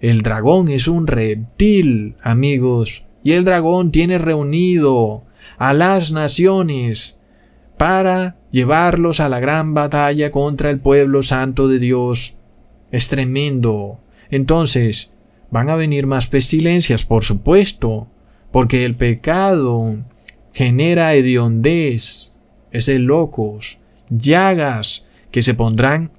El dragón es un reptil, amigos, y el dragón tiene reunido a las naciones para llevarlos a la gran batalla contra el pueblo santo de Dios. Es tremendo. Entonces, van a venir más pestilencias, por supuesto, porque el pecado genera hediondez, es de locos, llagas que se pondrán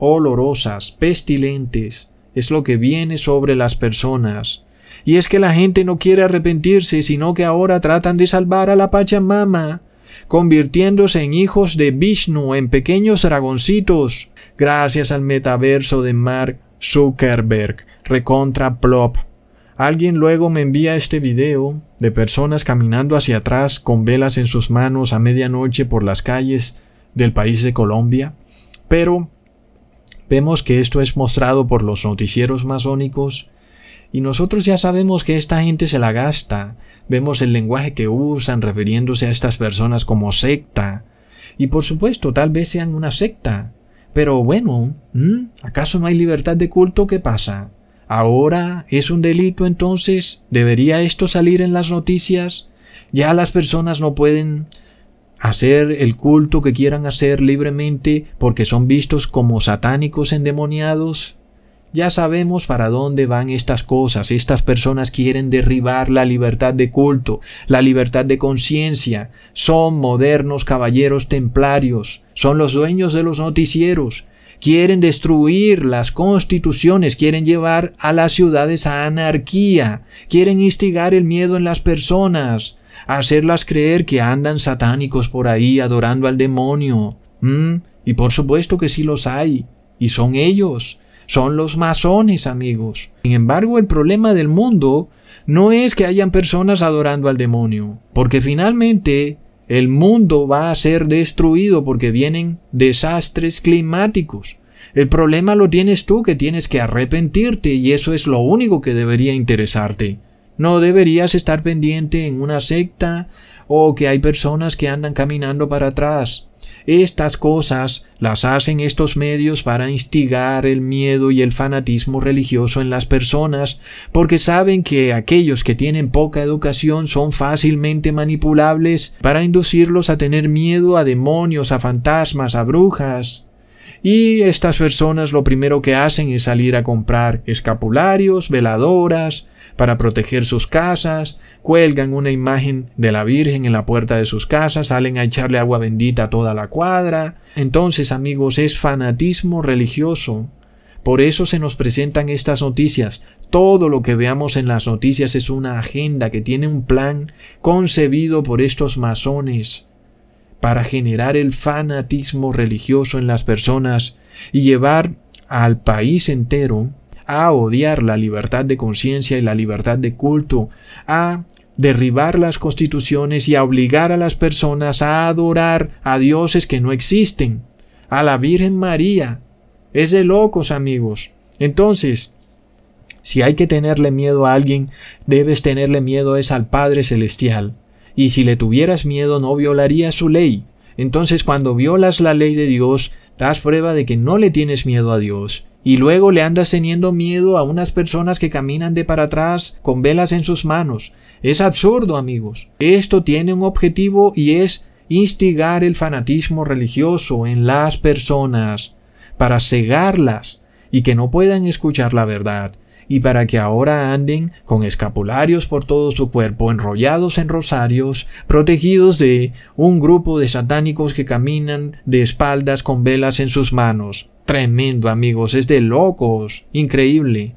olorosas, pestilentes, es lo que viene sobre las personas. Y es que la gente no quiere arrepentirse, sino que ahora tratan de salvar a la Pachamama, convirtiéndose en hijos de Vishnu, en pequeños dragoncitos, gracias al metaverso de Mark Zuckerberg, recontra plop. Alguien luego me envía este video de personas caminando hacia atrás con velas en sus manos a medianoche por las calles del país de Colombia, pero Vemos que esto es mostrado por los noticieros masónicos y nosotros ya sabemos que esta gente se la gasta. Vemos el lenguaje que usan refiriéndose a estas personas como secta. Y por supuesto, tal vez sean una secta. Pero bueno, ¿acaso no hay libertad de culto? ¿Qué pasa? ¿Ahora es un delito entonces? ¿Debería esto salir en las noticias? ¿Ya las personas no pueden hacer el culto que quieran hacer libremente porque son vistos como satánicos endemoniados. Ya sabemos para dónde van estas cosas. Estas personas quieren derribar la libertad de culto, la libertad de conciencia. Son modernos caballeros templarios. Son los dueños de los noticieros. Quieren destruir las constituciones, quieren llevar a las ciudades a anarquía, quieren instigar el miedo en las personas, hacerlas creer que andan satánicos por ahí adorando al demonio. ¿Mm? Y por supuesto que sí los hay. Y son ellos. Son los masones, amigos. Sin embargo, el problema del mundo no es que hayan personas adorando al demonio, porque finalmente el mundo va a ser destruido porque vienen desastres climáticos. El problema lo tienes tú que tienes que arrepentirte y eso es lo único que debería interesarte. No deberías estar pendiente en una secta o que hay personas que andan caminando para atrás. Estas cosas las hacen estos medios para instigar el miedo y el fanatismo religioso en las personas, porque saben que aquellos que tienen poca educación son fácilmente manipulables para inducirlos a tener miedo a demonios, a fantasmas, a brujas. Y estas personas lo primero que hacen es salir a comprar escapularios, veladoras, para proteger sus casas, cuelgan una imagen de la Virgen en la puerta de sus casas, salen a echarle agua bendita a toda la cuadra. Entonces, amigos, es fanatismo religioso. Por eso se nos presentan estas noticias. Todo lo que veamos en las noticias es una agenda que tiene un plan concebido por estos masones para generar el fanatismo religioso en las personas y llevar al país entero a odiar la libertad de conciencia y la libertad de culto, a derribar las constituciones y a obligar a las personas a adorar a dioses que no existen, a la Virgen María. Es de locos, amigos. Entonces, si hay que tenerle miedo a alguien, debes tenerle miedo es al Padre Celestial. Y si le tuvieras miedo no violarías su ley. Entonces cuando violas la ley de Dios, das prueba de que no le tienes miedo a Dios. Y luego le andas teniendo miedo a unas personas que caminan de para atrás con velas en sus manos. Es absurdo, amigos. Esto tiene un objetivo y es instigar el fanatismo religioso en las personas, para cegarlas y que no puedan escuchar la verdad, y para que ahora anden con escapularios por todo su cuerpo, enrollados en rosarios, protegidos de un grupo de satánicos que caminan de espaldas con velas en sus manos. Tremendo, amigos, es de locos, increíble.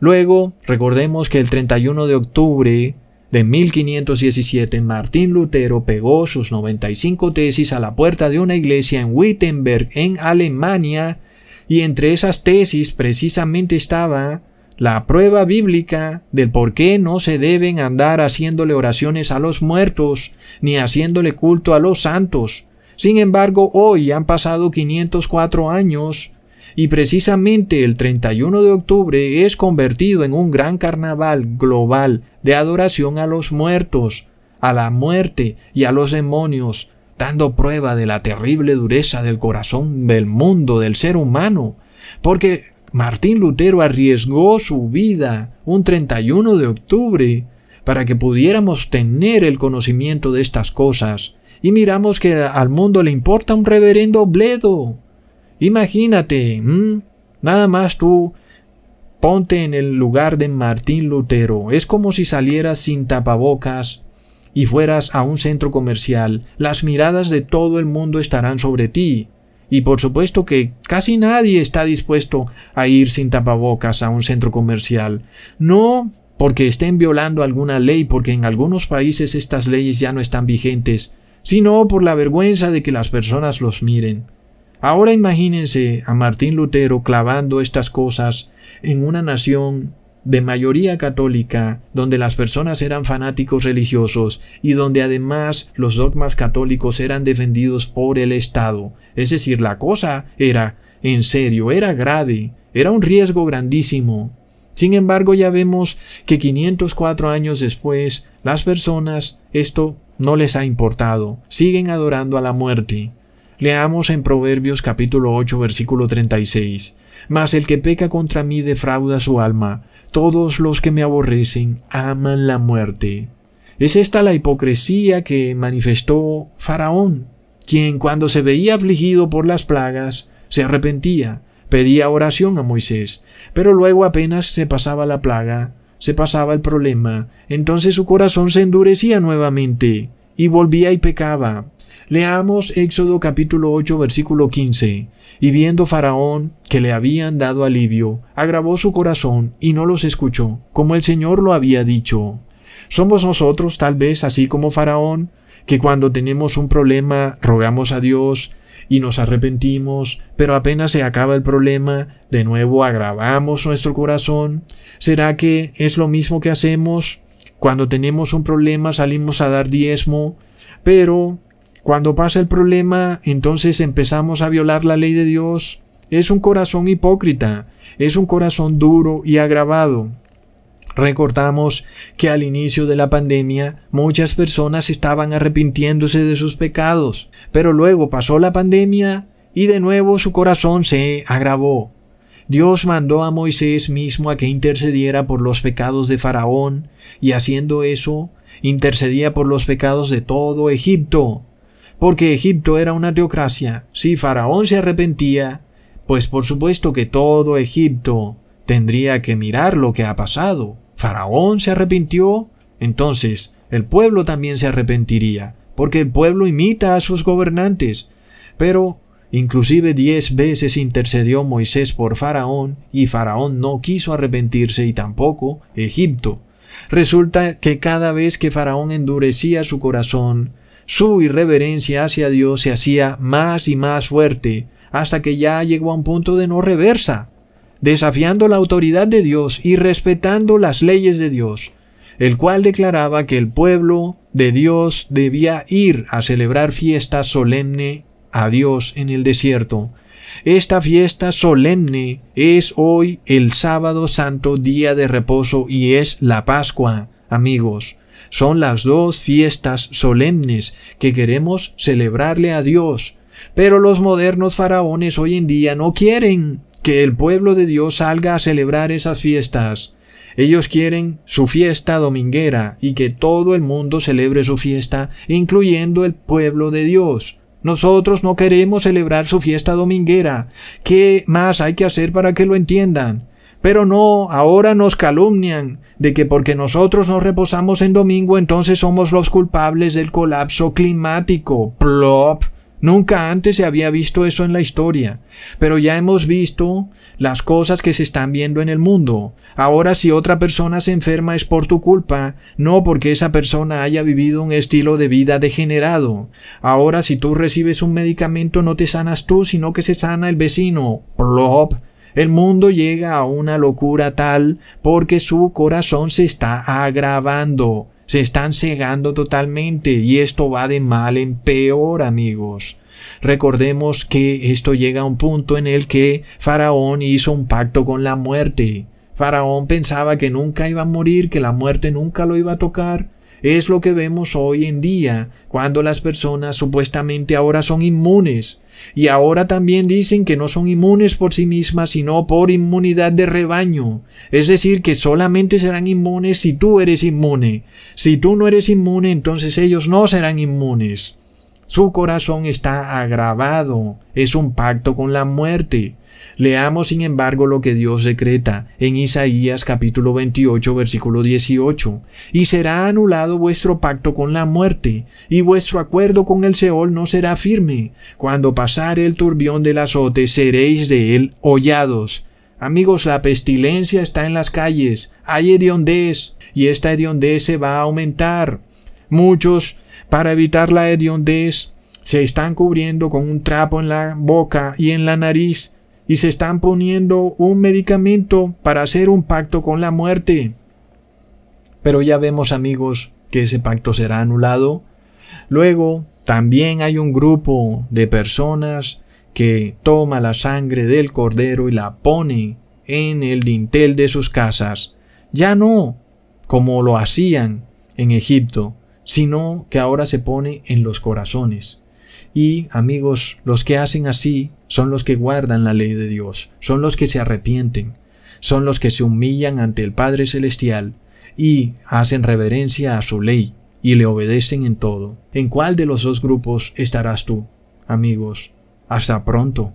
Luego, recordemos que el 31 de octubre de 1517, Martín Lutero pegó sus 95 tesis a la puerta de una iglesia en Wittenberg, en Alemania, y entre esas tesis precisamente estaba la prueba bíblica del por qué no se deben andar haciéndole oraciones a los muertos, ni haciéndole culto a los santos. Sin embargo, hoy han pasado 504 años y precisamente el 31 de octubre es convertido en un gran carnaval global de adoración a los muertos, a la muerte y a los demonios, dando prueba de la terrible dureza del corazón del mundo, del ser humano, porque Martín Lutero arriesgó su vida un 31 de octubre para que pudiéramos tener el conocimiento de estas cosas, y miramos que al mundo le importa un reverendo bledo, Imagínate, nada más tú ponte en el lugar de Martín Lutero. Es como si salieras sin tapabocas y fueras a un centro comercial. Las miradas de todo el mundo estarán sobre ti. Y por supuesto que casi nadie está dispuesto a ir sin tapabocas a un centro comercial. No porque estén violando alguna ley, porque en algunos países estas leyes ya no están vigentes, sino por la vergüenza de que las personas los miren. Ahora imagínense a Martín Lutero clavando estas cosas en una nación de mayoría católica, donde las personas eran fanáticos religiosos y donde además los dogmas católicos eran defendidos por el Estado. Es decir, la cosa era en serio, era grave, era un riesgo grandísimo. Sin embargo, ya vemos que 504 años después, las personas esto no les ha importado, siguen adorando a la muerte. Leamos en Proverbios capítulo 8 versículo 36. Mas el que peca contra mí defrauda su alma. Todos los que me aborrecen aman la muerte. Es esta la hipocresía que manifestó Faraón, quien cuando se veía afligido por las plagas, se arrepentía, pedía oración a Moisés, pero luego apenas se pasaba la plaga, se pasaba el problema, entonces su corazón se endurecía nuevamente, y volvía y pecaba, Leamos Éxodo capítulo 8 versículo 15. Y viendo Faraón que le habían dado alivio, agravó su corazón y no los escuchó, como el Señor lo había dicho. Somos nosotros tal vez así como Faraón, que cuando tenemos un problema rogamos a Dios y nos arrepentimos, pero apenas se acaba el problema, de nuevo agravamos nuestro corazón. ¿Será que es lo mismo que hacemos? Cuando tenemos un problema salimos a dar diezmo, pero cuando pasa el problema, entonces empezamos a violar la ley de Dios. Es un corazón hipócrita, es un corazón duro y agravado. Recordamos que al inicio de la pandemia muchas personas estaban arrepintiéndose de sus pecados, pero luego pasó la pandemia y de nuevo su corazón se agravó. Dios mandó a Moisés mismo a que intercediera por los pecados de Faraón, y haciendo eso, intercedía por los pecados de todo Egipto porque Egipto era una teocracia. Si Faraón se arrepentía, pues por supuesto que todo Egipto tendría que mirar lo que ha pasado. Faraón se arrepintió, entonces el pueblo también se arrepentiría, porque el pueblo imita a sus gobernantes. Pero inclusive diez veces intercedió Moisés por Faraón, y Faraón no quiso arrepentirse y tampoco Egipto. Resulta que cada vez que Faraón endurecía su corazón, su irreverencia hacia Dios se hacía más y más fuerte, hasta que ya llegó a un punto de no reversa. Desafiando la autoridad de Dios y respetando las leyes de Dios, el cual declaraba que el pueblo de Dios debía ir a celebrar fiesta solemne a Dios en el desierto. Esta fiesta solemne es hoy el sábado santo día de reposo y es la Pascua, amigos. Son las dos fiestas solemnes que queremos celebrarle a Dios. Pero los modernos faraones hoy en día no quieren que el pueblo de Dios salga a celebrar esas fiestas. Ellos quieren su fiesta dominguera y que todo el mundo celebre su fiesta, incluyendo el pueblo de Dios. Nosotros no queremos celebrar su fiesta dominguera. ¿Qué más hay que hacer para que lo entiendan? Pero no, ahora nos calumnian de que porque nosotros nos reposamos en domingo entonces somos los culpables del colapso climático. Plop. Nunca antes se había visto eso en la historia, pero ya hemos visto las cosas que se están viendo en el mundo. Ahora si otra persona se enferma es por tu culpa, no porque esa persona haya vivido un estilo de vida degenerado. Ahora si tú recibes un medicamento no te sanas tú, sino que se sana el vecino. Plop. El mundo llega a una locura tal porque su corazón se está agravando se están cegando totalmente y esto va de mal en peor, amigos. Recordemos que esto llega a un punto en el que Faraón hizo un pacto con la muerte. Faraón pensaba que nunca iba a morir, que la muerte nunca lo iba a tocar. Es lo que vemos hoy en día, cuando las personas supuestamente ahora son inmunes y ahora también dicen que no son inmunes por sí mismas, sino por inmunidad de rebaño. Es decir, que solamente serán inmunes si tú eres inmune. Si tú no eres inmune, entonces ellos no serán inmunes. Su corazón está agravado. Es un pacto con la muerte. Leamos sin embargo lo que Dios decreta en Isaías capítulo 28 versículo 18. Y será anulado vuestro pacto con la muerte, y vuestro acuerdo con el Seol no será firme. Cuando pasare el turbión del azote seréis de él hollados. Amigos, la pestilencia está en las calles, hay hediondez, y esta hediondez se va a aumentar. Muchos, para evitar la hediondez, se están cubriendo con un trapo en la boca y en la nariz y se están poniendo un medicamento para hacer un pacto con la muerte. Pero ya vemos amigos que ese pacto será anulado. Luego también hay un grupo de personas que toma la sangre del cordero y la pone en el dintel de sus casas. Ya no como lo hacían en Egipto, sino que ahora se pone en los corazones. Y amigos, los que hacen así son los que guardan la ley de Dios, son los que se arrepienten, son los que se humillan ante el Padre Celestial y hacen reverencia a su ley y le obedecen en todo. ¿En cuál de los dos grupos estarás tú? Amigos, hasta pronto.